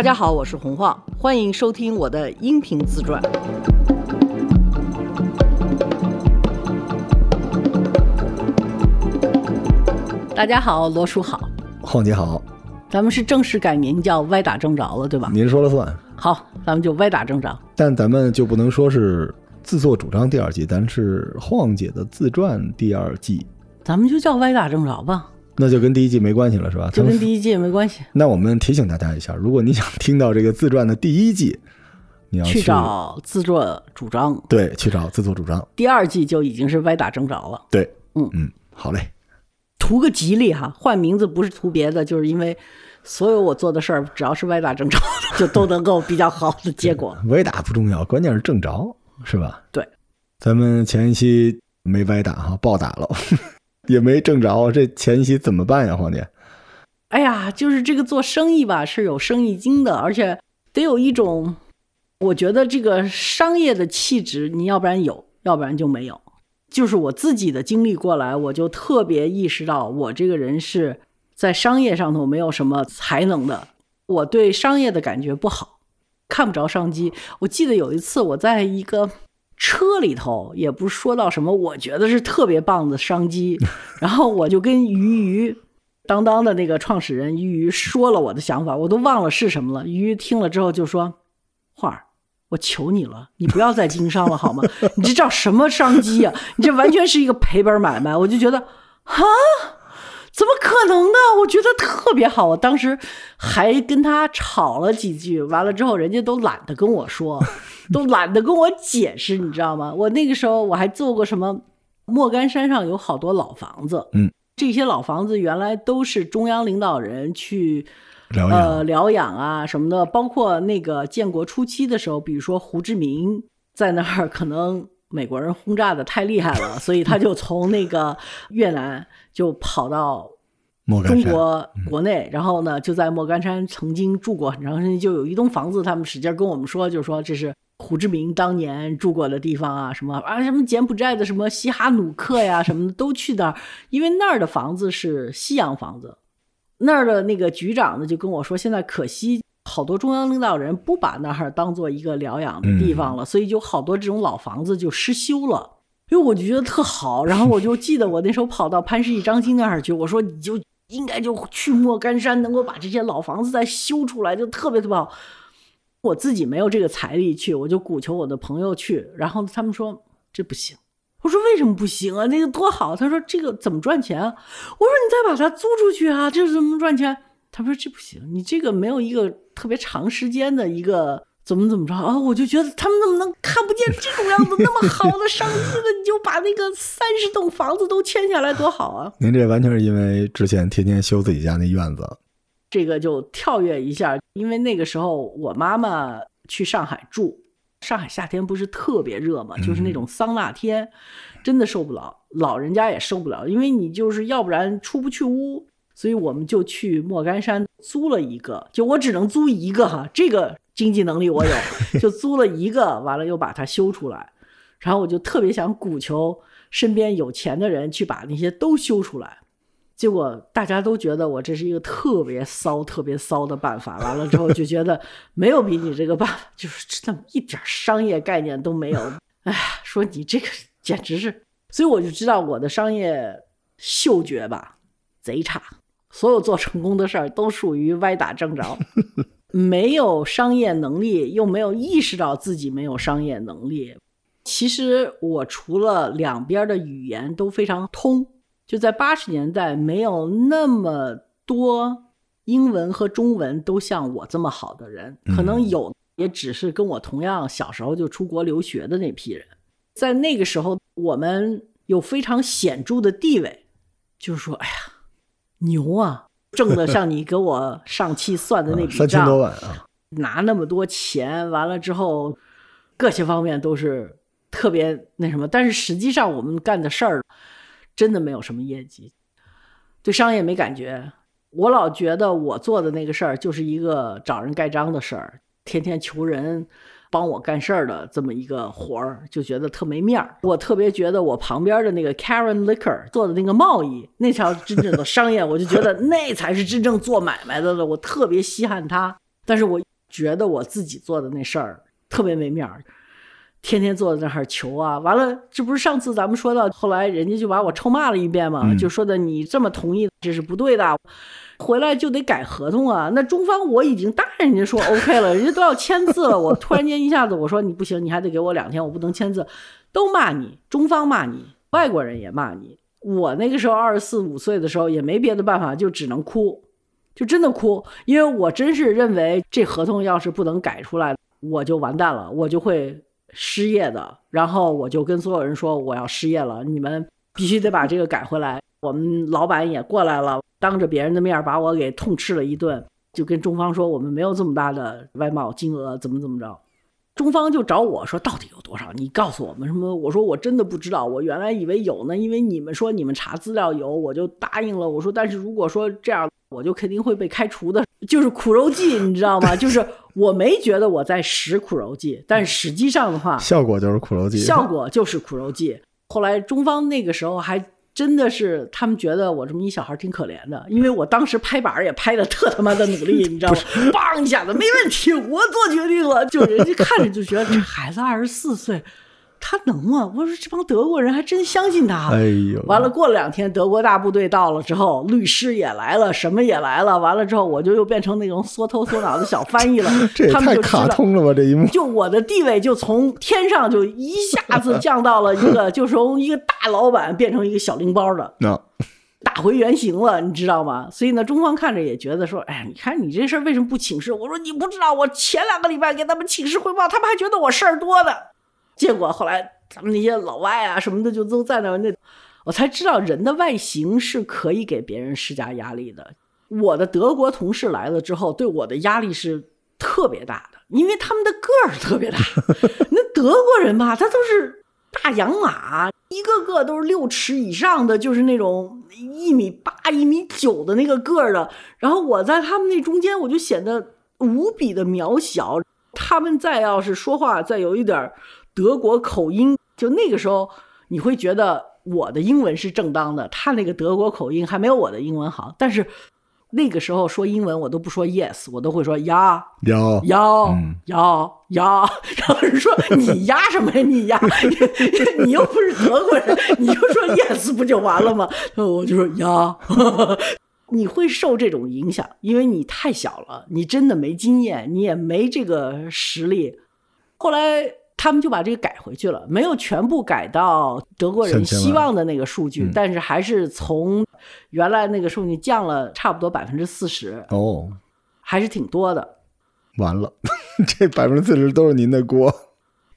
大家好，我是洪晃，欢迎收听我的音频自传。大家好，罗叔好，晃姐好，咱们是正式改名叫歪打正着了，对吧？您说了算。好，咱们就歪打正着。但咱们就不能说是自作主张第二季，咱是晃姐的自传第二季，咱们就叫歪打正着吧，那就跟第一季没关系了，是吧？就跟第一季也没关系。那我们提醒大家一下，如果你想听到这个自传的第一季，你要去找自作主张。对，去找自作主张。第二季就已经是歪打正着了。对，嗯嗯，好嘞。图个吉利哈，换名字不是图别的，就是因为所有我做的事儿，只要是歪打正着，就都能够比较好的结果。歪打不重要，关键是正着，是吧？对，咱们前一期没歪打哈，暴打了，也没挣着，这前期怎么办呀，黄姐？哎呀，就是这个做生意吧，是有生意经的，而且得有一种，我觉得这个商业的气质，你要不然有，要不然就没有。就是我自己的经历过来，我就特别意识到，我这个人是在商业上头没有什么才能的。我对商业的感觉不好，看不着商机。我记得有一次我在一个车里头，也不说到什么我觉得是特别棒的商机，然后我就跟鱼鱼当当的那个创始人鱼鱼说了我的想法，我都忘了是什么了。鱼鱼听了之后就说：“画儿。”我求你了，你不要再经商了好吗？你这叫什么商机啊？你这完全是一个赔本买卖。我就觉得，哈，怎么可能呢？我觉得特别好。我当时还跟他吵了几句，完了之后，人家都懒得跟我说，都懒得跟我解释，你知道吗？我那个时候我还做过什么？莫干山上有好多老房子，嗯，这些老房子原来都是中央领导人去。疗呃，疗养啊什么的，包括那个建国初期的时候，比如说胡志明在那儿，可能美国人轰炸的太厉害了，所以他就从那个越南就跑到中国国内，然后呢就在莫干山曾经住过很长时间，就有一栋房子，他们使劲跟我们说，就说这是胡志明当年住过的地方啊，什么啊什么柬埔寨的什么西哈努克呀什么的都去那儿，因为那儿的房子是西洋房子。那儿的那个局长呢，就跟我说，现在可惜好多中央领导人不把那儿当做一个疗养的地方了，所以就好多这种老房子就失修了。因为我就觉得特好，然后我就记得我那时候跑到潘石屹、张欣那儿去，我说你就应该就去莫干山，能够把这些老房子再修出来，就特别特别好。我自己没有这个财力去，我就鼓求我的朋友去，然后他们说这不行。我说为什么不行啊？那个多好！他说这个怎么赚钱啊？我说你再把它租出去啊，这怎么赚钱？他说这不行，你这个没有一个特别长时间的一个怎么怎么着啊？我就觉得他们怎么能看不见这种样子那么好的商机呢？你就把那个三十栋房子都签下来多好啊！您这完全是因为之前天天修自己家那院子，这个就跳跃一下，因为那个时候我妈妈去上海住。上海夏天不是特别热嘛，就是那种桑拿天，真的受不了，老人家也受不了，因为你就是要不然出不去屋，所以我们就去莫干山租了一个，就我只能租一个哈，这个经济能力我有，就租了一个，完了又把它修出来，然后我就特别想鼓求身边有钱的人去把那些都修出来。结果大家都觉得我这是一个特别骚、特别骚的办法。完了之后就觉得没有比你这个办法，就是这么一点商业概念都没有。哎呀，说你这个简直是，所以我就知道我的商业嗅觉吧贼差。所有做成功的事儿都属于歪打正着，没有商业能力，又没有意识到自己没有商业能力。其实我除了两边的语言都非常通。就在八十年代，没有那么多英文和中文都像我这么好的人，可能有，也只是跟我同样小时候就出国留学的那批人。在那个时候，我们有非常显著的地位，就是说，哎呀，牛啊，挣的像你给我上期算的那笔账，三千多万啊，拿那么多钱，完了之后，各些方面都是特别那什么。但是实际上，我们干的事儿。真的没有什么业绩，对商业没感觉。我老觉得我做的那个事儿就是一个找人盖章的事儿，天天求人帮我干事儿的这么一个活儿，就觉得特没面儿。我特别觉得我旁边的那个 Karen Licker 做的那个贸易，那条真正的商业，我就觉得那才是真正做买卖的了。我特别稀罕他，但是我觉得我自己做的那事儿特别没面儿，天天坐在那儿求啊。完了，这不是上次咱们说到，后来人家就把我臭骂了一遍嘛，嗯就说的你这么同意这是不对的，回来就得改合同啊。那中方我已经答应人家说 OK 了，人家都要签字了，我突然间一下子我说你不行，你还得给我两天，我不能签字，都骂你，中方骂你，外国人也骂你。我那个时候二十四五岁的时候也没别的办法，就只能哭，就真的哭，因为我真是认为这合同要是不能改出来，我就完蛋了，我就会失业的。然后我就跟所有人说我要失业了，你们必须得把这个改回来。我们老板也过来了，当着别人的面把我给痛斥了一顿，就跟中方说我们没有这么大的外贸金额，怎么怎么着。中方就找我说到底有多少？你告诉我们什么？我说我真的不知道，我原来以为有呢，因为你们说你们查资料有，我就答应了。我说但是如果说这样，我就肯定会被开除的。就是苦肉计，你知道吗？就是我没觉得我在使苦肉计，但实际上的话，效果就是苦肉计，效果就是苦肉计。后来中方那个时候还真的是，他们觉得我这么一小孩挺可怜的，因为我当时拍板儿也拍的特他妈的努力，你知道吗？梆一下子没问题，我做决定了，就人家看着就觉得这孩子二十四岁，他能吗？我说这帮德国人还真相信他。哎呦，完了，过了两天，德国大部队到了之后，律师也来了，什么也来了。完了之后，我就又变成那种缩头缩脑的小翻译了 这也他们太就知道卡通了吧这一幕，就我的地位就从天上就一下子降到了一个，就从一个大老板变成一个小拎包的，那打回原形了，你知道吗？所以呢，中方看着也觉得说，哎，你看你这事儿为什么不请示？我说你不知道，我前两个礼拜给他们请示汇报，他们还觉得我事儿多呢。结果后来咱们那些老外啊什么的就都在那儿，那我才知道人的外形是可以给别人施加压力的。我的德国同事来了之后，对我的压力是特别大的，因为他们的个儿特别大。那德国人吧，他都是大洋马，一个个都是六尺以上的，就是那种一米八、一米九的那个个儿的。然后我在他们那中间，我就显得无比的渺小。他们再要是说话再有一点德国口音，就那个时候你会觉得我的英文是正当的，他那个德国口音还没有我的英文好。但是那个时候说英文，我都不说 yes，我都会说呀。呀呀嗯呀呀！然后人说你呀什么呀你呀？你又不是德国人，你就说 yes 不就完了吗？我就说呀。你会受这种影响，因为你太小了，你真的没经验，你也没这个实力。后来他们就把这个改回去了，没有全部改到德国人希望的那个数据，嗯但是还是从原来那个数据降了差不多百分之四十，哦，还是挺多的。完了，这百分之四十都是您的锅，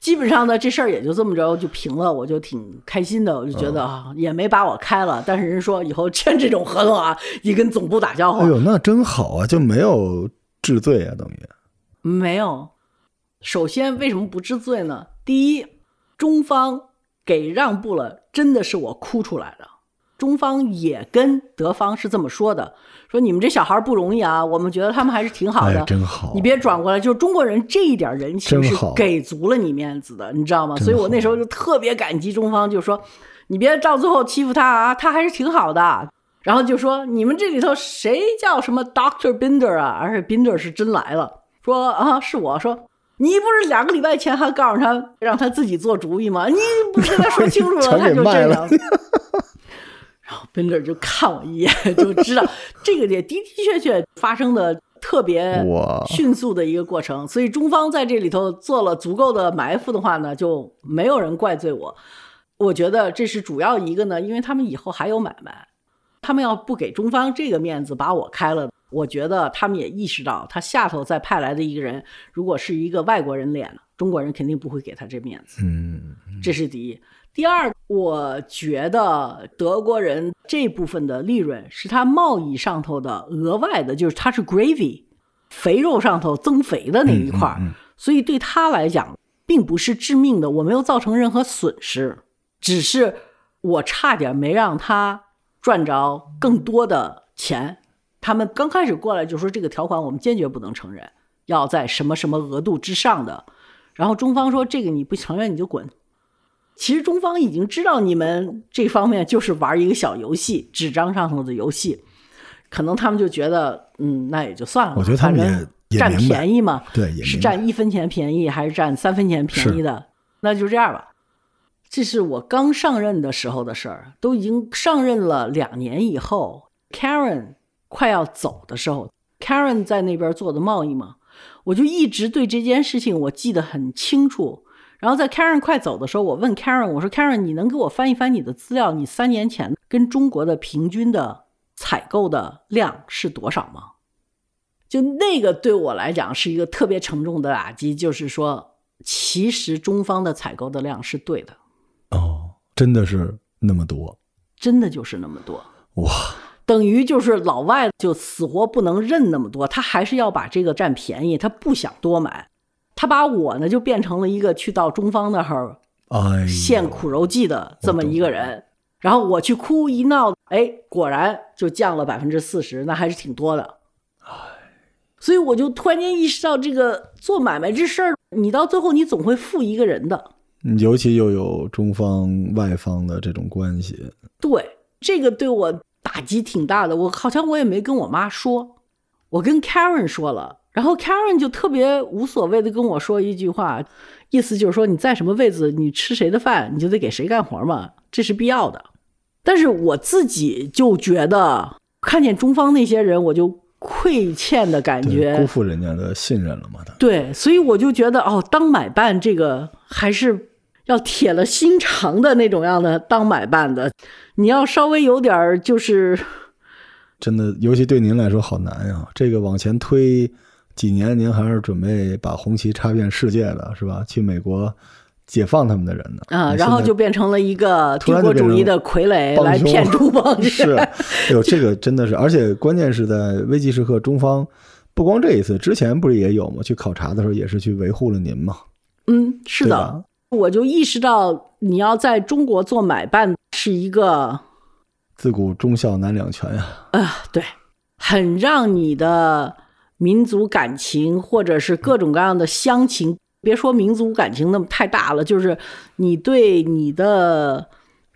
基本上呢，这事儿也就这么着就平了，我就挺开心的，我就觉得啊，也没把我开了。但是人说以后签这种合同啊，你跟总部打交道，哎呦，那真好啊，就没有治罪啊，等于没有。首先，为什么不治罪呢？第一，中方给让步了，真的是我哭出来的。中方也跟德方是这么说的，说你们这小孩不容易啊，我们觉得他们还是挺好的。哎，真好，你别转过来，就是中国人这一点人情是给足了你面子的，你知道吗？所以我那时候就特别感激中方，就说你别到最后欺负他啊，他还是挺好的。然后就说你们这里头谁叫什么 Doctor Binder 啊？而且 Binder 是真来了，说啊是我说。你不是两个礼拜前还告诉他让他自己做主意吗？你不跟他说清楚了，他就这样。然后 Binder 就看我一眼，就知道这个也的的确确发生的特别迅速的一个过程，所以中方在这里头做了足够的埋伏的话呢，就没有人怪罪我。我觉得这是主要一个呢，因为他们以后还有买卖，他们要不给中方这个面子把我开了，我觉得他们也意识到，他下头再派来的一个人，如果是一个外国人脸，中国人肯定不会给他这面子。嗯，这是第一。第二，我觉得德国人这部分的利润是他贸易上头的额外的，就是他是 gravy，肥肉上头增肥的那一块儿，所以对他来讲并不是致命的，我没有造成任何损失，只是我差点没让他赚着更多的钱。他们刚开始过来就说这个条款我们坚决不能承认，要在什么什么额度之上的。然后中方说这个你不承认你就滚。其实中方已经知道你们这方面就是玩一个小游戏，纸张上头的游戏，可能他们就觉得，嗯，那也就算了。我觉得他们也占便宜嘛，对，也是占一分钱便宜还是占三分钱便宜的？那就这样吧。这是我刚上任的时候的事儿，都已经上任了两年以后，Karen 快要走的时候，Karen 在那边做的贸易嘛，我就一直对这件事情我记得很清楚。然后在 Karen 快走的时候，我问 Karen，我说 Karen，你能给我翻一翻你的资料？你三年前跟中国的平均的采购的量是多少吗？就那个对我来讲是一个特别沉重的打击，就是说，其实中方的采购的量是对的，哦，真的是那么多真的就是那么多，哇！等于就是老外就死活不能认那么多，他还是要把这个占便宜，他不想多买，他把我呢就变成了一个去到中方那儿哎，献苦肉计的这么一个人。然后我去哭一闹，哎，果然就降了百分之四十，那还是挺多的。所以我就突然间意识到，这个做买卖这事儿，你到最后你总会负一个人的。嗯尤其又有中方外方的这种关系，对，这个对我打击挺大的。我好像我也没跟我妈说，我跟 Karen 说了，然后 Karen 就特别无所谓的跟我说一句话，意思就是说你在什么位置，你吃谁的饭，你就得给谁干活嘛，这是必要的。但是我自己就觉得，看见中方那些人，我就愧欠的感，觉，辜负人家的信任了嘛？对，所以我就觉得哦，当买办这个还是要铁了心肠的那种样的当买办的，你要稍微有点儿就是 真的，尤其对您来说好难呀。这个往前推几年，您还是准备把红旗插遍世界的，是吧？去美国解放他们的人呢？啊，然后就变成了一个帝国主义的傀儡来骗中方 是，哎呦，这个真的是，而且关键是在危急时刻，中方不光这一次，之前不是也有吗？去考察的时候也是去维护了您嘛，嗯，是的我就意识到你要在中国做买办是一个自古忠孝难两全呀。啊，对，很让你的民族感情或者是各种各样的乡情，别说民族感情那么太大了，就是你对你的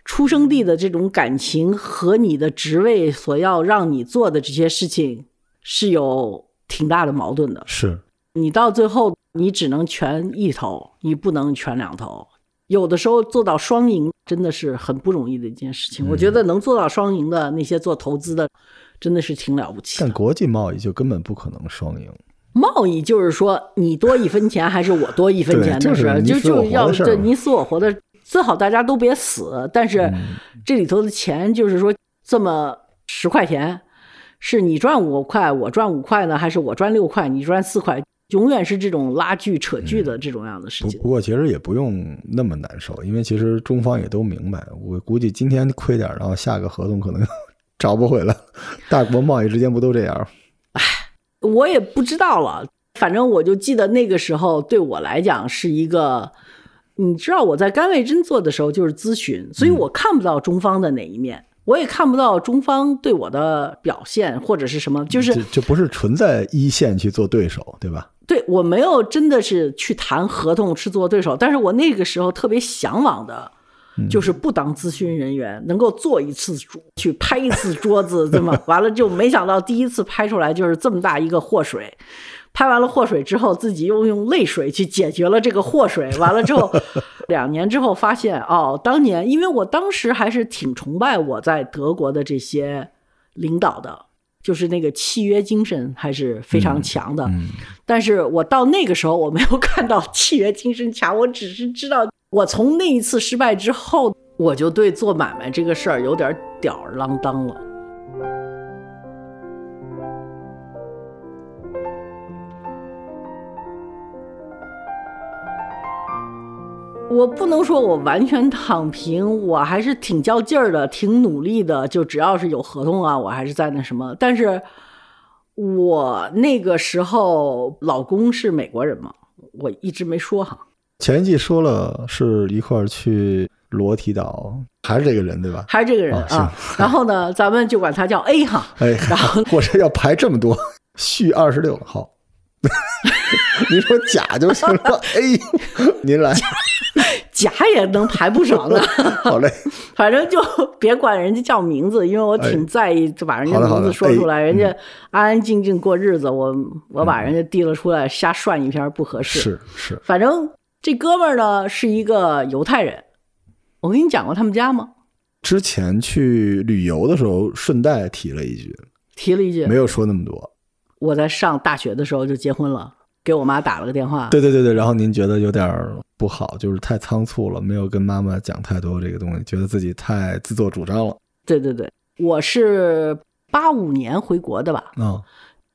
出生地的这种感情和你的职位所要让你做的这些事情是有挺大的矛盾的。是，你到最后，你只能全一头，你不能全两头。有的时候做到双赢真的是很不容易的一件事情。我觉得能做到双赢的那些做投资的，真的是挺了不起。但国际贸易就根本不可能双赢。贸易就是说，你多一分钱还是我多一分钱的事儿，就是就就要这你死我活的，最好大家都别死。但是嗯这里头的钱就是说，这么十块钱，是你赚五块，我赚五块呢，还是我赚六块，你赚四块？永远是这种拉锯扯锯的这种样的事情。不不过其实也不用那么难受，因为其实中方也都明白，我估计今天亏点儿，然后下个合同可能 找不回来。大国贸易之间不都这样？我也不知道了，反正我就记得那个时候对我来讲是一个，你知道我在甘味真做的时候就是咨询，所以我看不到中方的哪一面，我也看不到中方对我的表现或者是什么，就是这这不是纯在一线去做对手，对吧？对我没有真的是去谈合同是做对手，但是我那个时候特别向往的。就是不当咨询人员，能够做一次主去拍一次桌子，对吗？完了就没想到第一次拍出来就是这么大一个祸水，拍完了祸水之后，自己又用泪水去解决了这个祸水。完了之后，两年之后发现，哦，当年因为我当时还是挺崇拜我在德国的这些领导的，就是那个契约精神还是非常强的。嗯，但是我到那个时候，我没有看到契约精神强，我只是知道，我从那一次失败之后，我就对做买卖这个事儿有点吊儿郎当了。我不能说我完全躺平，我还是挺较劲儿的，挺努力的。就只要是有合同啊，我还是在那什么。但是我那个时候老公是美国人嘛，我一直没说哈。前一季说了是一块儿去裸体岛，还是这个人对吧？还是这个人哦啊。然后呢，咱们就管他叫 A 哈。哎，然后 我这要排这么多，序二十六号。您说甲就行了，，A，，您来，甲也能排不少呢。好嘞，反正就别管人家叫名字，因为我挺在意，就把人家名字说出来，哎人家安安静静过日子，我我把人家提了出来，瞎涮一篇不合适。是是，反正这哥们儿呢是一个犹太人，我跟你讲过他们家吗？之前去旅游的时候顺带提了一句，提了一句没，有说那么多。我在上大学的时候就结婚了，给我妈打了个电话。对对对对，然后您觉得有点儿不好，就是太仓促了，没有跟妈妈讲太多这个东西，觉得自己太自作主张了对对对，我是八五年回国的吧，嗯。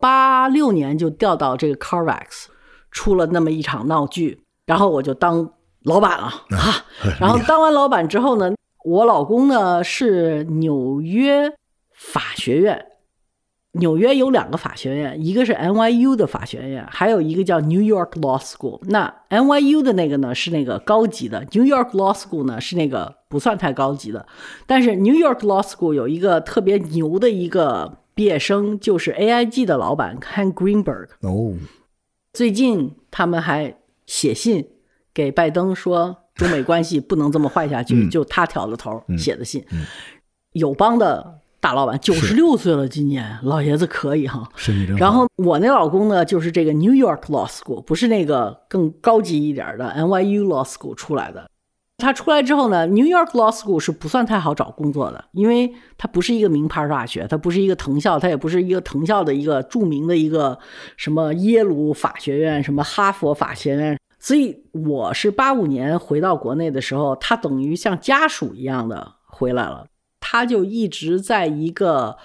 八六年就调到这个 Carvax，出了那么一场闹剧，然后我就当老板了啊。然后当完老板之后呢，我老公呢是纽约法学院，纽约有两个法学院，一个是 NYU 的法学院，还有一个叫 New York Law School。那 NYU 的那个呢是那个高级的，New York Law School 呢是那个不算太高级的。但是 New York Law School 有一个特别牛的一个毕业生，就是 AIG 的老板 Ken Greenberg。哦，最近他们还写信给拜登说，中美关系不能这么坏下去，嗯就他挑的头写的信。嗯友邦的大老板九十六岁了，今年老爷子可以哈。身体真好。然后我那老公呢，就是这个 New York Law School，不是那个更高级一点的 NYU Law School 出来的。他出来之后呢，New York Law School 是不算太好找工作的，因为它不是一个名牌大学，它不是一个藤校，它也不是一个藤校的一个著名的一个什么耶鲁法学院、什么哈佛法学院。所以我是八五年回到国内的时候，他等于像家属一样的回来了。他就一直在一个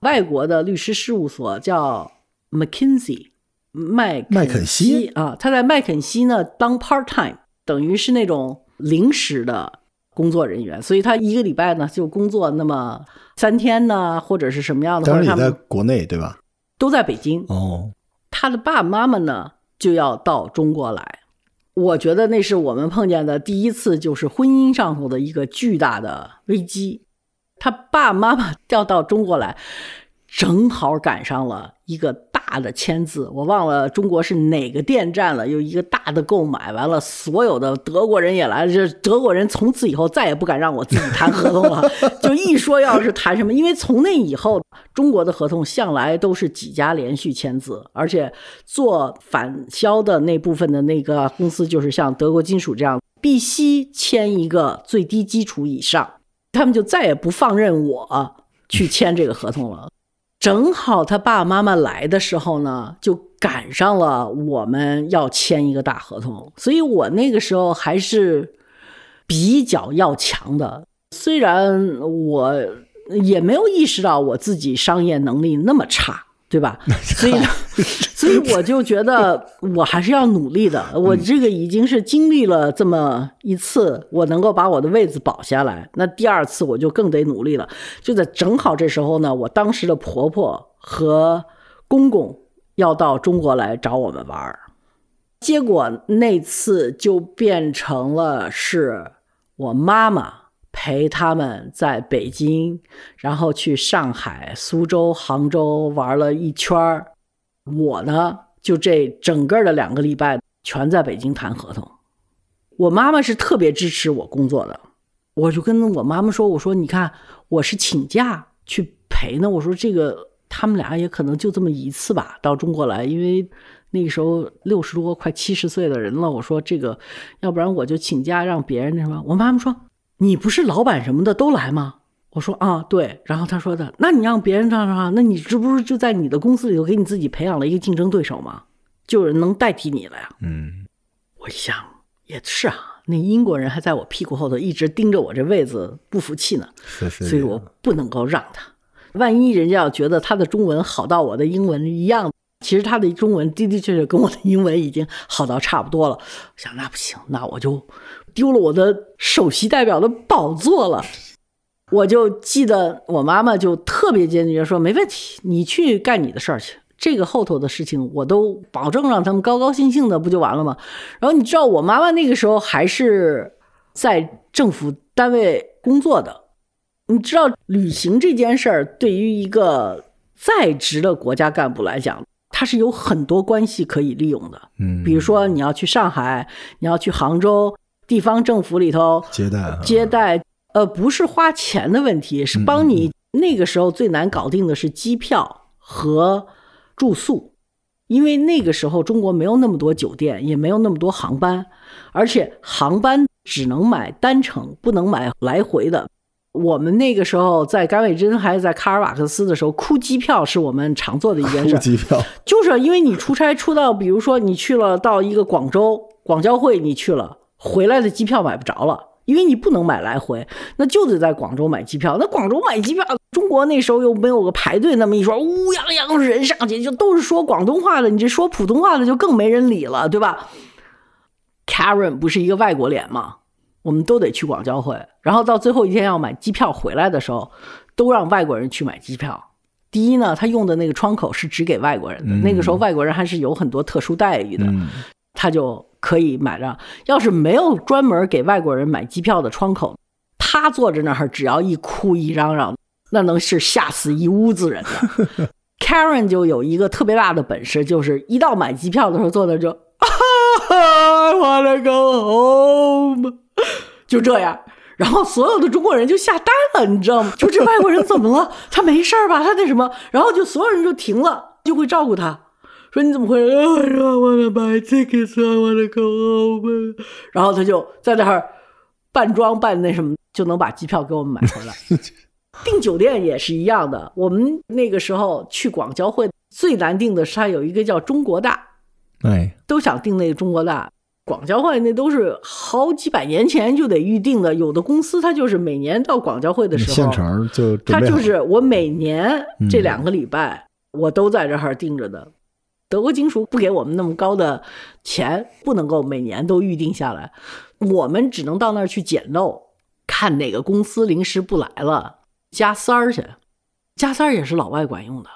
外国的律师事务所，叫 McKinsey 麦麦肯锡啊，他在麦肯锡呢当 part time，等于是那种临时的工作人员，所以他一个礼拜呢就工作那么三天呢，或者是什么样的，当然他们国内对吧？都在北京。哦，他的爸爸妈妈呢就要到中国来。我觉得那是我们碰见的第一次，就是婚姻上头的一个巨大的危机。他爸爸妈妈调到中国来，正好赶上了一个大的签字，我忘了中国是哪个电站了，有一个大的购买，完了所有的德国人也来了，这德国人从此以后再也不敢让我自己谈合同了，就一说要是谈什么，因为从那以后，中国的合同向来都是几家连续签字，而且做返销的那部分的那个公司，就是像德国金属这样，必须签一个最低基础以上，他们就再也不放任我去签这个合同了。正好他爸爸妈妈来的时候呢，就赶上了我们要签一个大合同，所以我那个时候还是比较要强的。虽然我也没有意识到我自己商业能力那么差，对吧？所以呢，所以我就觉得我还是要努力的。我这个已经是经历了这么一次，我能够把我的位子保下来，那第二次我就更得努力了。就在正好这时候呢，我当时的婆婆和公公要到中国来找我们玩儿，结果那次就变成了是我妈妈陪他们在北京，然后去上海、苏州、杭州玩了一圈。我呢，就这整个的两个礼拜全在北京谈合同。我妈妈是特别支持我工作的，我就跟我妈妈说：“我说你看，我是请假去陪呢。我说这个他们俩也可能就这么一次吧，到中国来，因为那个时候六十多快七十岁的人了。我说这个，要不然我就请假让别人那什么。我妈妈说：你不是老板什么的都来吗？我说啊，对。然后他说的，那你让别人这样啊，那你这不是就在你的公司里头给你自己培养了一个竞争对手吗？就有人能代替你了呀。嗯，我一想也是啊，那英国人还在我屁股后头一直盯着我这位子不服气呢，是是，所以我不能够让他。万一人家要觉得他的中文好到我的英文一样，其实他的中文的的确确跟我的英文已经好到差不多了。我想那不行，那我就丢了我的首席代表的宝座了。我就记得我妈妈就特别坚决说：“没问题，你去干你的事儿去。这个后头的事情，我都保证让他们高高兴兴的，不就完了吗？”然后你知道，我妈妈那个时候还是在政府单位工作的。你知道，旅行这件事儿对于一个在职的国家干部来讲，它是有很多关系可以利用的。嗯，比如说，你要去上海，你要去杭州，地方政府里头接待啊。接待，呃，不是花钱的问题，是帮你那个时候最难搞定的是机票和住宿，因为那个时候中国没有那么多酒店，也没有那么多航班，而且航班只能买单程，不能买来回的。我们那个时候在甘伟珍还是在卡尔瓦克斯的时候，哭机票是我们常做的一件付 事，机票，就是因为你出差出到，比如说你去了到一个广州广交会，你去了，回来的机票买不着了。因为你不能买来回，那就得在广州买机票。那广州买机票，中国那时候又没有个排队那么一说，乌泱泱人上去，就都是说广东话的，你这说普通话的就更没人理了，对吧？Karen 不是一个外国脸吗？我们都得去广交会，然后到最后一天要买机票回来的时候，都让外国人去买机票。第一呢，他用的那个窗口是只给外国人的，嗯那个时候外国人还是有很多特殊待遇的，嗯，他就可以买着。要是没有专门给外国人买机票的窗口，他坐着那儿，只要一哭一嚷嚷，那能是吓死一屋子人的。Karen 就有一个特别大的本事，就是一到买机票的时候，坐那儿就 I wanna go home，就这样。然后所有的中国人就吓呆了，你知道吗？就这外国人怎么了？他没事儿吧？他那什么？然后就所有人就停了，就会照顾他，说你怎么回来？I wanna buy tickets, I wanna go home。然后他就在那儿扮装扮那什么，就能把机票给我们买回来。订酒店也是一样的，我们那个时候去广交会最难订的是它有一个叫中国大，哎，都想订那个中国大。广交会那都是好几百年前就得预定的，有的公司它就是每年到广交会的时候，现场就准备好它就是我每年嗯这两个礼拜我都在这儿订着的。德国金属不给我们那么高的钱，不能够每年都预定下来，我们只能到那儿去捡漏，看哪个公司临时不来了，加塞儿去。加塞儿也是老外管用的，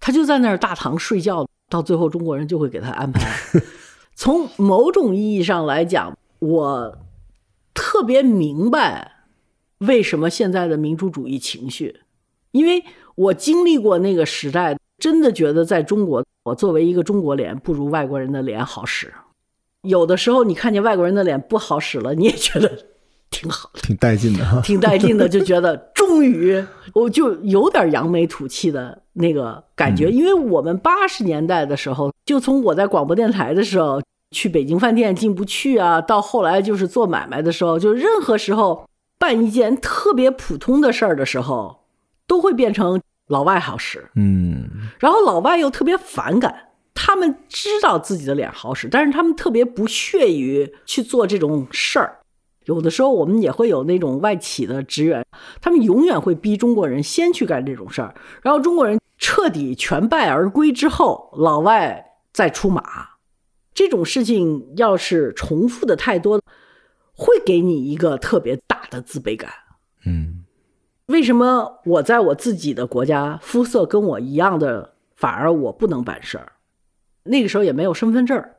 他就在那儿大堂睡觉，到最后中国人就会给他安排。从某种意义上来讲，我特别明白为什么现在的民主主义情绪，因为我经历过那个时代，真的觉得在中国，我作为一个中国脸，不如外国人的脸好使。有的时候你看见外国人的脸不好使了，你也觉得挺好的。挺带劲的哈。挺带劲的，就觉得 终于我就有点扬眉吐气的那个感觉，因为我们八十年代的时候，就从我在广播电台的时候去北京饭店进不去啊，到后来就是做买卖的时候，就任何时候办一件特别普通的事儿的时候，都会变成老外好使，嗯，然后老外又特别反感。他们知道自己的脸好使，但是他们特别不屑于去做这种事儿。有的时候我们也会有那种外企的职员，他们永远会逼中国人先去干这种事儿，然后中国人彻底全败而归之后，老外再出马。这种事情要是重复的太多，会给你一个特别大的自卑感。嗯，为什么我在我自己的国家肤色跟我一样的，反而我不能办事儿？那个时候也没有身份证儿。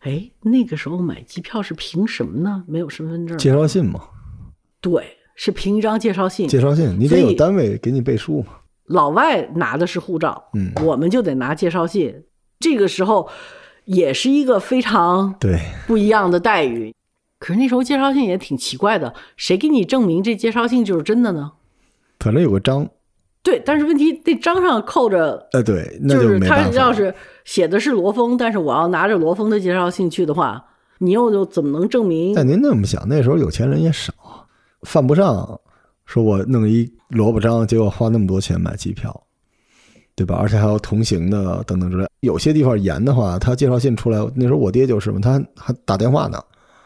哎，那个时候买机票是凭什么呢？没有身份证儿。介绍信吗，对，是凭一张介绍信。介绍信你得有单位给你背书嘛。老外拿的是护照，嗯我们就得拿介绍信。这个时候也是一个非常对，不一样的待遇。可是那时候介绍信也挺奇怪的，谁给你证明这介绍信就是真的呢？反正有个章，对，但是问题那章上扣着呃，对，那就是他。要是写的是罗峰，但是我要拿着罗峰的介绍信去的话，你又又怎么能证明？但您那么想，那时候有钱人也少，犯不上说我弄一萝卜章，结果花那么多钱买机票，对吧？而且还要同行的等等之类。有些地方严的话，他介绍信出来，那时候我爹就是嘛，他还打电话呢，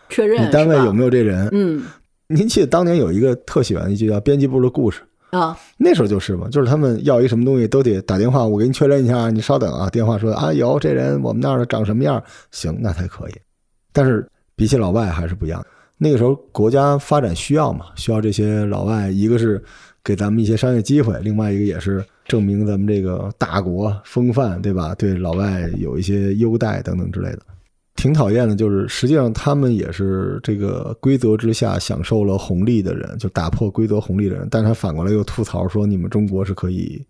确认你单位有没有这人？嗯您记得当年有一个特喜欢一句叫“编辑部的故事”，啊那时候就是嘛，就是他们要一什么东西都得打电话，我给你确认一下，你稍等啊。电话说啊，有这人，我们那儿长什么样，行，那才可以。但是比起老外还是不一样。那个时候国家发展需要嘛，需要这些老外，一个是给咱们一些商业机会，另外一个也是证明咱们这个大国风范，对吧？对老外有一些优待等等之类的。挺讨厌的，就是实际上他们也是这个规则之下享受了红利的人，就打破规则红利的人，但是他反过来又吐槽说你们中国是可以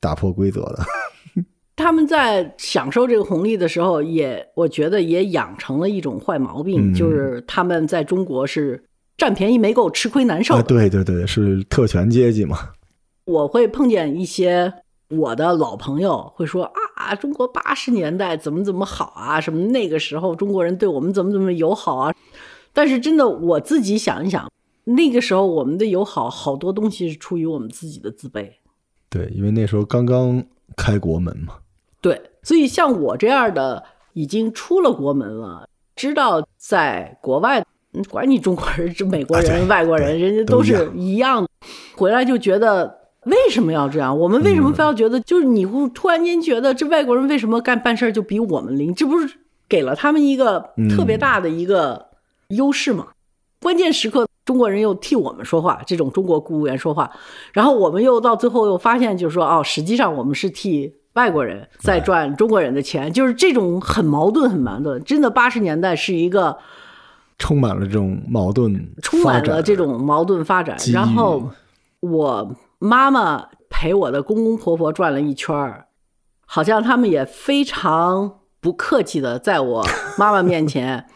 打破规则的。他们在享受这个红利的时候，也我觉得也养成了一种坏毛病，嗯就是他们在中国是占便宜没够，吃亏难受啊，对对对，是特权阶级嘛。我会碰见一些我的老朋友会说啊，中国八十年代怎么怎么好啊，什么那个时候中国人对我们怎么怎么友好啊。但是真的我自己想一想，那个时候我们的友好好多东西是出于我们自己的自卑。对，因为那时候刚刚开国门嘛。对，所以像我这样的已经出了国门了，知道在国外，嗯管你中国人、是美国人、啊外国人，人家都是一样一样的，回来就觉得。为什么要这样？我们为什么非要觉得？就是你忽突然间觉得这外国人为什么干办事儿就比我们灵？这不是给了他们一个特别大的一个优势吗？关键时刻，中国人又替我们说话，这种中国公务员说话，然后我们又到最后又发现，就是说哦，实际上我们是替外国人在赚中国人的钱，就是这种很矛盾，很矛盾。真的，八十年代是一个充满了这种矛盾，充满了这种矛盾发展。然后我妈妈陪我的公公婆婆转了一圈儿，好像他们也非常不客气的在我妈妈面前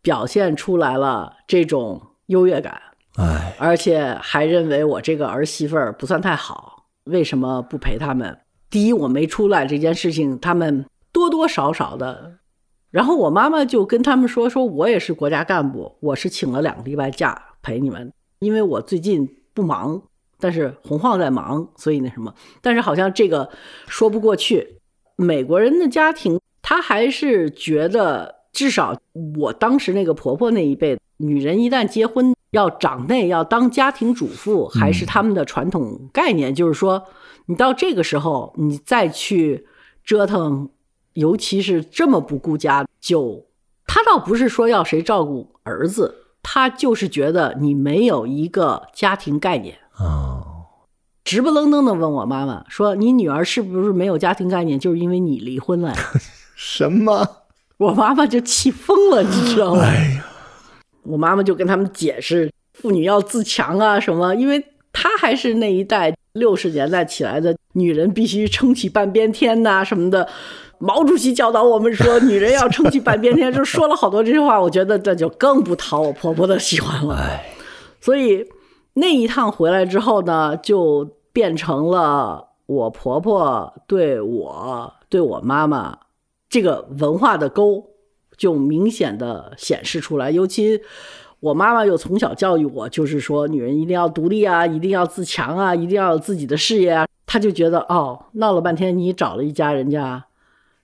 表现出来了这种优越感。哎，而且还认为我这个儿媳妇儿不算太好，为什么不陪他们？第一，我没出来这件事情，他们多多少少的。然后我妈妈就跟他们说：“说我也是国家干部，我是请了两个礼拜假陪你们，因为我最近不忙，但是洪晃在忙，所以那什么。但是好像这个说不过去。美国人的家庭，他还是觉得，至少我当时那个婆婆那一辈，女人一旦结婚要长内，要当家庭主妇，还是他们的传统概念，就是说，你到这个时候，你再去折腾，尤其是这么不顾家，就他倒不是说要谁照顾儿子，他就是觉得你没有一个家庭概念。哦，直不愣登的问我妈妈说：“你女儿是不是没有家庭概念？就是因为你离婚了呀？” 什么？我妈妈就气疯了，你知道吗？哎呀，我妈妈就跟他们解释，妇女要自强啊什么，因为她还是那一代六十年代起来的女人，必须撑起半边天呐、什么的。毛主席教导我们说，女人要撑起半边天，就说了好多这些话，我觉得这就更不讨我婆婆的喜欢了。所以那一趟回来之后呢，就变成了我婆婆对我对我妈妈这个文化的沟就明显的显示出来，尤其。我妈妈又从小教育我，就是说女人一定要独立啊，一定要自强啊，一定要有自己的事业啊。她就觉得哦，闹了半天你找了一家人家，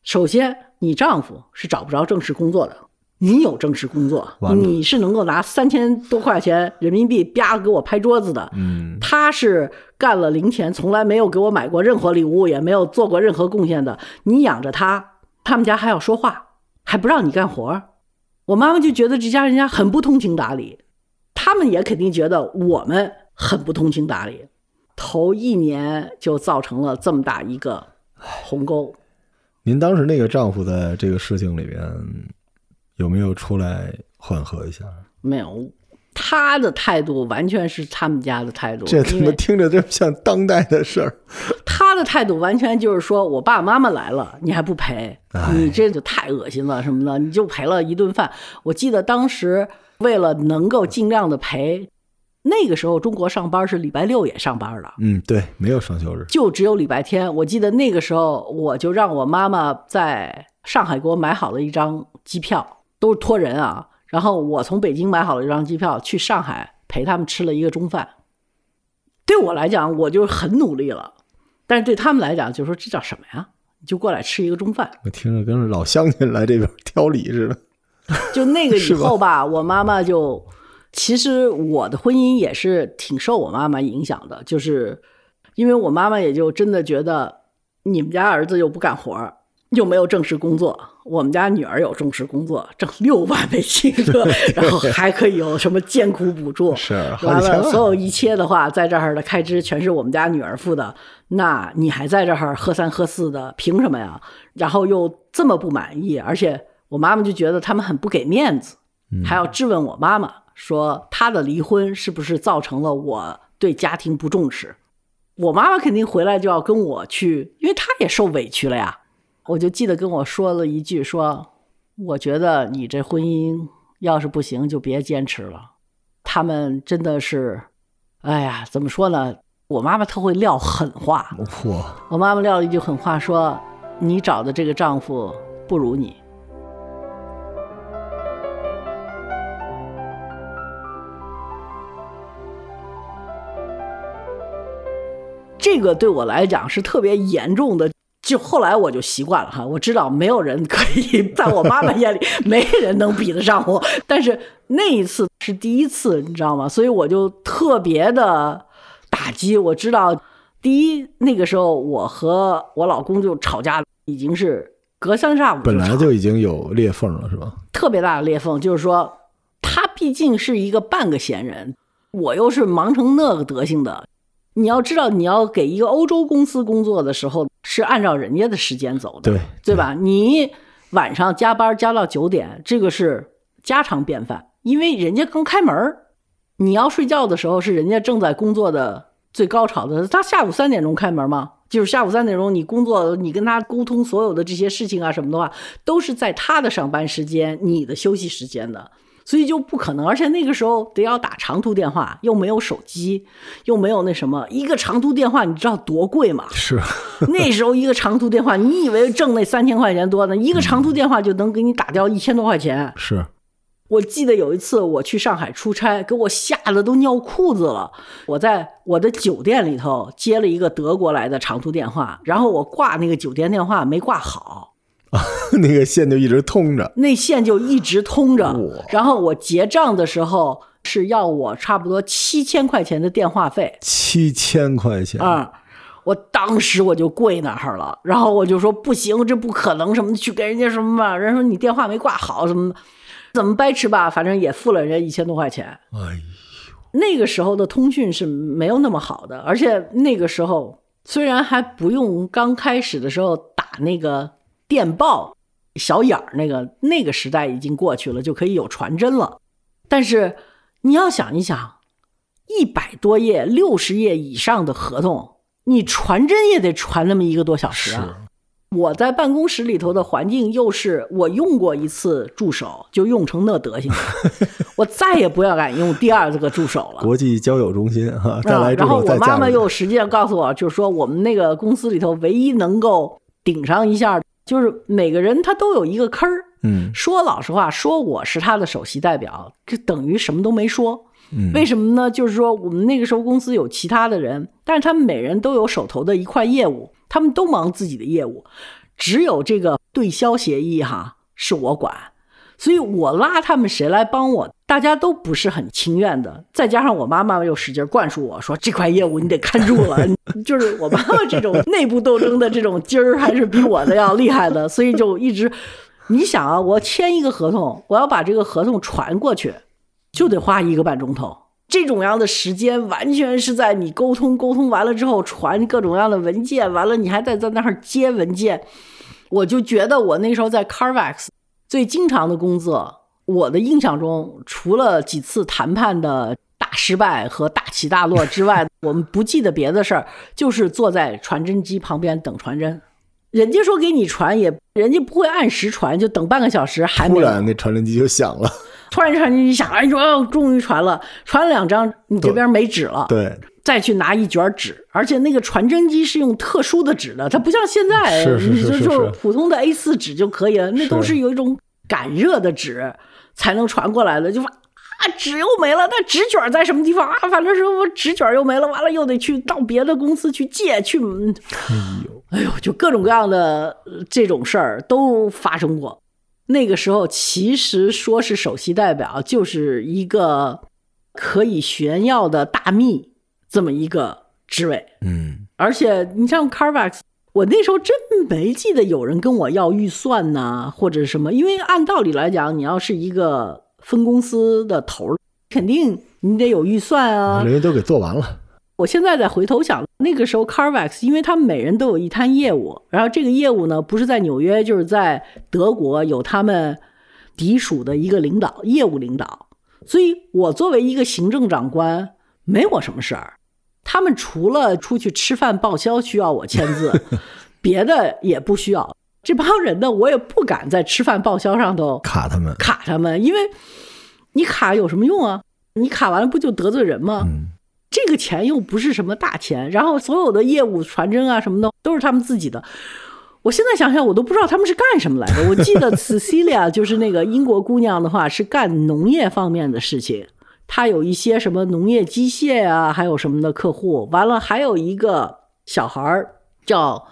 首先你丈夫是找不着正式工作的，你有正式工作，你是能够拿三千多块钱人民币啪给我拍桌子的。嗯，他是干了零钱，从来没有给我买过任何礼物，也没有做过任何贡献的。你养着他，他们家还要说话，还不让你干活儿。我妈妈就觉得这家人家很不通情达理，他们也肯定觉得我们很不通情达理。头一年就造成了这么大一个鸿沟。您当时那个丈夫在这个事情里边有没有出来缓和一下？没有，他的态度完全是他们家的态度，这怎么听着这么像当代的事儿？他的态度完全就是说，我爸爸妈妈来了，你还不陪哎，你这就太恶心了什么的，你就赔了一顿饭。我记得当时为了能够尽量的赔，那个时候中国上班是礼拜六也上班的，嗯，对，没有双休日。就只有礼拜天。我记得那个时候，我就让我妈妈在上海给我买好了一张机票，都是托人啊。然后我从北京买好了一张机票去上海陪他们吃了一个中饭。对我来讲，我就很努力了，但是对他们来讲，就说这叫什么呀？你就过来吃一个中饭。我听着跟老乡亲来这边挑理似的。就那个以后吧，我妈妈就，其实我的婚姻也是挺受我妈妈影响的，就是因为我妈妈也就真的觉得你们家儿子又不干活，又没有正式工作，我们家女儿有正式工作，挣六万美金然后还可以有什么艰苦补助，是完了，所有一切的话，在这儿的开支全是我们家女儿付的，那你还在这儿喝三喝四的，凭什么呀？然后又这么不满意，而且我妈妈就觉得他们很不给面子，还要质问我妈妈说她的离婚是不是造成了我对家庭不重视。我妈妈肯定回来就要跟我去，因为她也受委屈了呀。我就记得跟我说了一句说，我觉得你这婚姻要是不行，就别坚持了。他们真的是，哎呀，怎么说呢？我妈妈特会撂狠话。嚯，我妈妈撂了一句狠话，说你找的这个丈夫不如你。这个对我来讲是特别严重的，就后来我就习惯了哈，我知道没有人可以 在我妈妈眼里，没人能比得上我。但是那一次是第一次，你知道吗？所以我就特别的打击。我知道，第一那个时候我和我老公就吵架，已经是隔三差五，本来就已经有裂缝了，是吧？特别大的裂缝，就是说他毕竟是一个半个闲人，我又是忙成那个德行的。你要知道，你要给一个欧洲公司工作的时候，是按照人家的时间走的，对对吧？你晚上加班加到九点，这个是家常便饭，因为人家刚开门你要睡觉的时候是人家正在工作的最高潮的，他下午三点钟开门吗？就是下午三点钟你工作，你跟他沟通所有的这些事情啊什么的话，都是在他的上班时间，你的休息时间的。所以就不可能，而且那个时候得要打长途电话，又没有手机，又没有那什么，一个长途电话你知道多贵吗？是，那时候一个长途电话，你以为挣那三千块钱多呢？一个长途电话就能给你打掉一千多块钱。是，我记得有一次我去上海出差，给我吓得都尿裤子了。我在我的酒店里头接了一个德国来的长途电话，然后我挂那个酒店电话没挂好。那个线就一直通着，那线就一直通着。然后我结账的时候是要我差不多七千块钱的电话费，七千块钱啊！我当时我就跪那儿了，然后我就说不行，这不可能什么的，去跟人家什么吧。人说你电话没挂好，什么怎么掰扯吧，反正也付了人家一千多块钱。哎呦，那个时候的通讯是没有那么好的，而且那个时候虽然还不用刚开始的时候打那个。电报小眼儿那个那个时代已经过去了，就可以有传真了。但是你要想一想，一百多页、六十页以上的合同，你传真也得传那么一个多小时啊！我在办公室里头的环境又是我用过一次助手就用成那德行了，我再也不要敢用第二个助手了。国际交友中心哈，再来然后我妈妈又实际上告诉我，就是说我们那个公司里头唯一能够顶上一下。就是每个人他都有一个坑儿，嗯，说老实话，说我是他的首席代表，这等于什么都没说，嗯，为什么呢？就是说我们那个时候公司有其他的人，但是他们每人都有手头的一块业务，他们都忙自己的业务，只有这个对销协议哈是我管。所以我拉他们谁来帮我，大家都不是很情愿的。再加上我妈妈又使劲灌输我说这块业务你得看住了，就是我妈妈这种内部斗争的这种劲儿还是比我的要厉害的。所以就一直，你想啊，我签一个合同，我要把这个合同传过去，就得花一个半钟头。这种样的时间完全是在你沟通沟通完了之后传各种各样的文件，完了你还得在那儿接文件。我就觉得我那时候在 Carvax。最经常的工作，我的印象中，除了几次谈判的大失败和大起大落之外，我们不记得别的事儿，就是坐在传真机旁边等传真。人家说给你传，也人家不会按时传，就等半个小时还没。突然那传真机就响了，突然传真机响，哎呦，终于传了，传了两张，你这边没纸了。对。再去拿一卷纸，而且那个传真机是用特殊的纸的，它不像现在，你就就普通的 A 四纸就可以了，那都是有一种感热的纸才能传过来的。就啊，纸又没了，那纸卷在什么地方啊？反正是我纸卷又没了，完了又得去到别的公司去借去。哎呦，哎呦，就各种各样的这种事儿都发生过。那个时候其实说是首席代表，就是一个可以炫耀的大秘。这么一个职位，嗯，而且你像 Carvex，我那时候真没记得有人跟我要预算呐，或者什么。因为按道理来讲，你要是一个分公司的头，肯定你得有预算啊。人家都给做完了。我现在再回头想，那个时候 Carvex，因为他们每人都有一摊业务，然后这个业务呢，不是在纽约，就是在德国，有他们隶属的一个领导，业务领导。所以我作为一个行政长官。没我什么事儿，他们除了出去吃饭报销需要我签字，别的也不需要。这帮人呢，我也不敢在吃饭报销上头卡他们，卡他们，因为你卡有什么用啊？你卡完了不就得罪人吗？嗯，这个钱又不是什么大钱，然后所有的业务传真啊什么的都是他们自己的。我现在想想，我都不知道他们是干什么来的。我记得 Cecilia 就是那个英国姑娘的话，是干农业方面的事情。她有一些什么农业机械啊，还有什么的客户。完了，还有一个小孩儿叫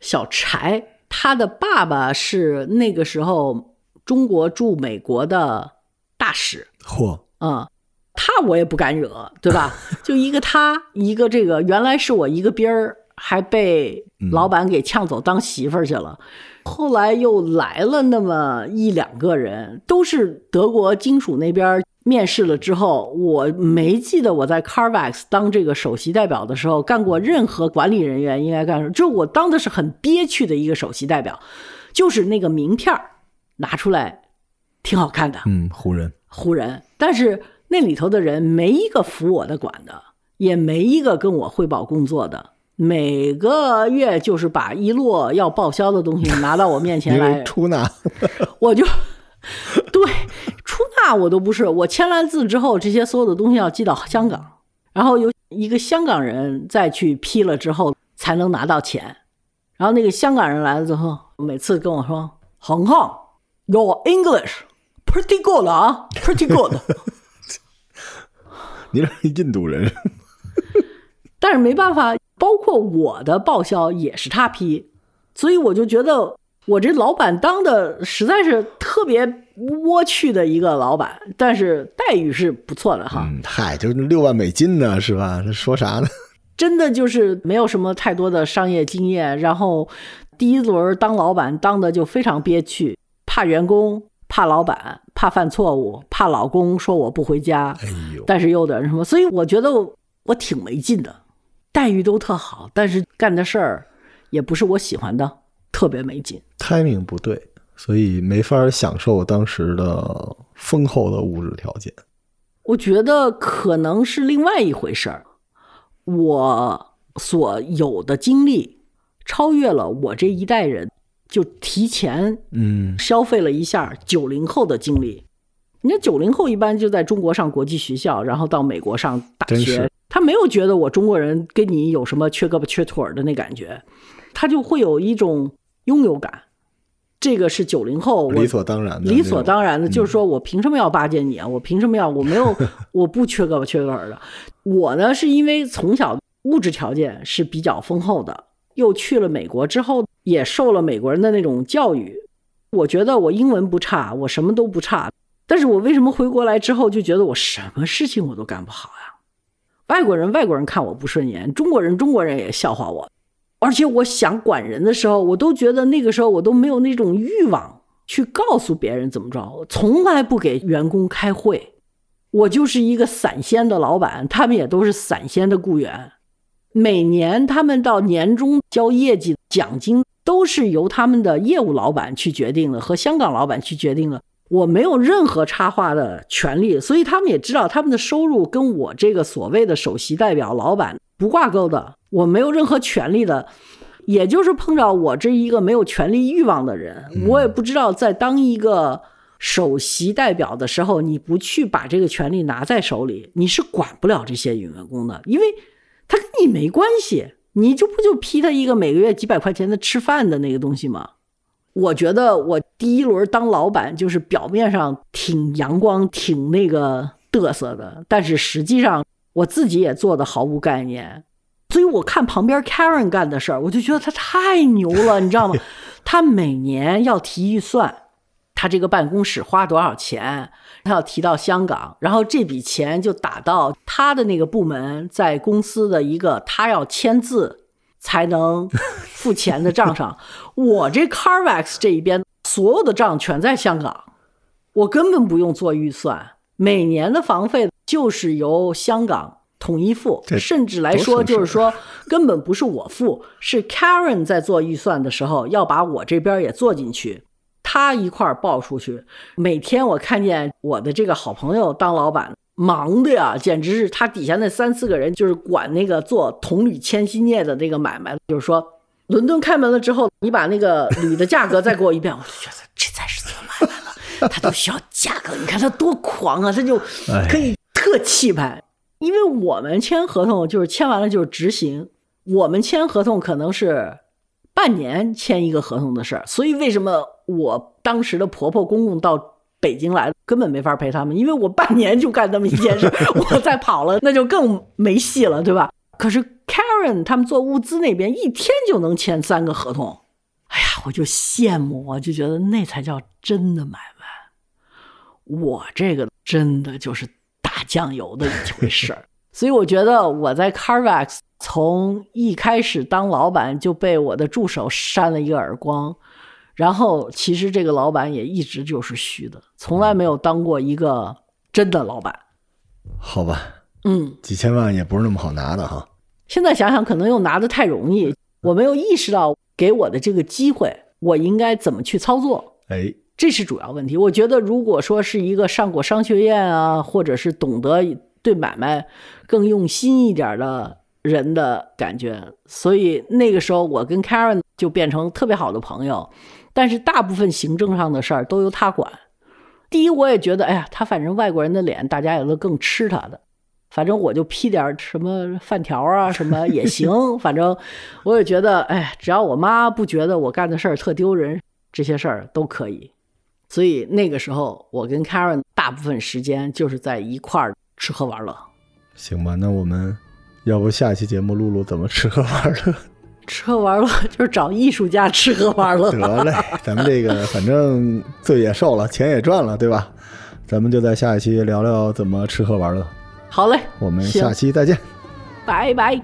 小柴，他的爸爸是那个时候中国驻美国的大使。嚯，嗯，他我也不敢惹，对吧？就一个他，一个这个，原来是我一个兵儿，还被老板给呛走当媳妇儿去了。后来又来了那么一两个人，都是德国金属那边面试了之后，我没记得我在 Carvax 当这个首席代表的时候干过任何管理人员应该干什么，就我当的是很憋屈的一个首席代表，就是那个名片儿拿出来挺好看的，嗯，湖人，湖人，但是那里头的人没一个服我的管的，也没一个跟我汇报工作的。每个月就是把一摞要报销的东西拿到我面前来，出纳，我就对出纳我都不是，我签完字之后，这些所有的东西要寄到香港，然后由一个香港人再去批了之后才能拿到钱。然后那个香港人来了之后，每次跟我说：“恒恒，Your English pretty good 啊，pretty good。”你这是印度人，但是没办法，包括我的报销也是他批，所以我就觉得我这老板当的实在是特别窝屈的一个老板，但是待遇是不错的哈，嗯，嗨，就是六万美金呢，是吧？这说啥呢？真的就是没有什么太多的商业经验，然后第一轮当老板当的就非常憋屈，怕员工，怕老板，怕犯错误，怕老公说我不回家，哎呦，但是又点什么，所以我觉得我我挺没劲的，待遇都特好，但是干的事儿也不是我喜欢的，特别没劲。timing 不对，所以没法享受当时的丰厚的物质条件。我觉得可能是另外一回事儿，我所有的经历超越了我这一代人，就提前嗯，消费了一下九零后的经历。人家九零后一般就在中国上国际学校，然后到美国上大学，他没有觉得我中国人跟你有什么缺胳膊缺腿儿的那感觉，他就会有一种拥有感。这个是九零后，我理所当然的，理所当然的，就是说我凭什么要巴结你啊？我凭什么要？我没有，我不缺胳膊缺腿儿的。我呢，是因为从小物质条件是比较丰厚的，又去了美国之后，也受了美国人的那种教育。我觉得我英文不差，我什么都不差，但是我为什么回国来之后就觉得我什么事情我都干不好呀？外国人外国人看我不顺眼，中国人中国人也笑话我。而且我想管人的时候，我都觉得那个时候我都没有那种欲望去告诉别人怎么着，我从来不给员工开会。我就是一个散仙的老板，他们也都是散仙的雇员。每年他们到年终交业绩奖金都是由他们的业务老板去决定的，和香港老板去决定的。我没有任何插话的权利，所以他们也知道他们的收入跟我这个所谓的首席代表老板不挂钩的，我没有任何权利的。也就是碰着我这一个没有权利欲望的人，我也不知道在当一个首席代表的时候，你不去把这个权利拿在手里，你是管不了这些员工的，因为他跟你没关系，你就不就批他一个每个月几百块钱的吃饭的那个东西吗？我觉得我第一轮当老板，就是表面上挺阳光、挺那个嘚瑟的，但是实际上我自己也做的毫无概念。所以我看旁边 Karen 干的事儿，我就觉得他太牛了，你知道吗？他每年要提预算，他这个办公室花多少钱，他要提到香港，然后这笔钱就打到他的那个部门在公司的一个他要签字才能 付钱的账上。我这 Carvax 这一边所有的账全在香港，我根本不用做预算，每年的房费就是由香港统一付，这甚至来说就是说根本不是我付，是 Karen 在做预算的时候要把我这边也做进去。他一块儿报出去，每天我看见我的这个好朋友当老板，忙的呀，简直是他底下那三四个人就是管那个做铜铝铅锡镍的那个买卖，就是说伦敦开门了之后，你把那个铝的价格再给我一遍，我就觉得这才是做买卖了。他都需要价格，你看他多狂啊，他就可以气派。因为我们签合同就是签完了就是执行，我们签合同可能是半年签一个合同的事儿，所以为什么我当时的婆婆公公到北京来，根本没法陪他们，因为我半年就干这么一件事，我再跑了那就更没戏了，对吧？可是 Karen 他们做物资那边一天就能签三个合同，哎呀，我就羡慕，我就觉得那才叫真的买卖。我这个真的就是酱油的一回事儿，所以我觉得我在 Carvax 从一开始当老板就被我的助手扇了一个耳光，然后其实这个老板也一直就是虚的，从来没有当过一个真的老板。好吧，嗯，几千万也不是那么好拿的哈。现在想想，可能又拿的太容易，我没有意识到给我的这个机会，我应该怎么去操作。哎，这是主要问题。我觉得，如果说是一个上过商学院啊，或者是懂得对买卖更用心一点的人的感觉，所以那个时候我跟 Karen 就变成特别好的朋友。但是大部分行政上的事儿都由他管。第一，我也觉得，哎呀，他反正外国人的脸，大家也都更吃他的。反正我就批点什么饭条啊，什么也行。反正我也觉得，哎，只要我妈不觉得我干的事儿特丢人，这些事儿都可以。所以那个时候，我跟 Karen 大部分时间就是在一块儿吃喝玩乐。行吧，那我们要不下一期节目录录怎么吃喝玩乐？吃喝玩乐就是找艺术家吃喝玩乐。得嘞，咱们这个反正罪也受了，钱也赚了，对吧？咱们就在下一期聊聊怎么吃喝玩乐。好嘞，我们下期再见，拜拜。